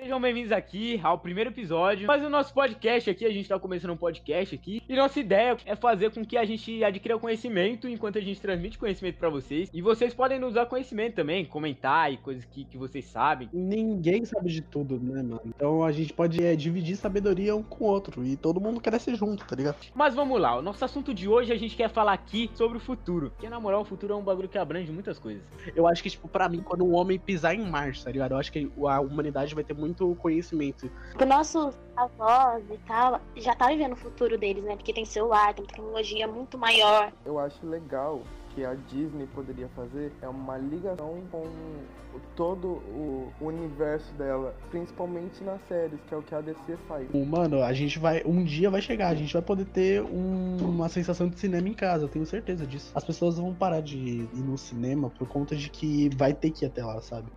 Sejam bem-vindos aqui ao primeiro episódio. Mas o nosso podcast aqui, a gente tá começando um podcast aqui. E nossa ideia é fazer com que a gente adquira conhecimento enquanto a gente transmite conhecimento para vocês. E vocês podem nos usar conhecimento também, comentar e coisas que, que vocês sabem. Ninguém sabe de tudo, né, mano? Então a gente pode é, dividir sabedoria um com o outro. E todo mundo cresce junto, tá ligado? Mas vamos lá, o nosso assunto de hoje a gente quer falar aqui sobre o futuro. Porque na moral, o futuro é um bagulho que abrange muitas coisas. Eu acho que, tipo, pra mim, quando um homem pisar em Marte, tá ligado? Eu acho que a humanidade vai ter muito conhecimento. Os nossos avós e tal já tá vivendo o futuro deles, né? Porque tem celular, tem tecnologia muito maior. Eu acho legal que a Disney poderia fazer é uma ligação com todo o universo dela, principalmente nas séries, que é o que a DC faz. Mano, a gente vai. Um dia vai chegar, a gente vai poder ter um, uma sensação de cinema em casa, eu tenho certeza disso. As pessoas vão parar de ir no cinema por conta de que vai ter que ir até lá, sabe?